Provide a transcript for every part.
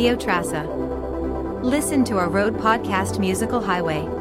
Radio Trassa. Listen to our road podcast Musical Highway.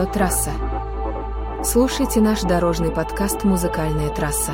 Радио Трасса. Слушайте наш дорожный подкаст «Музыкальная трасса».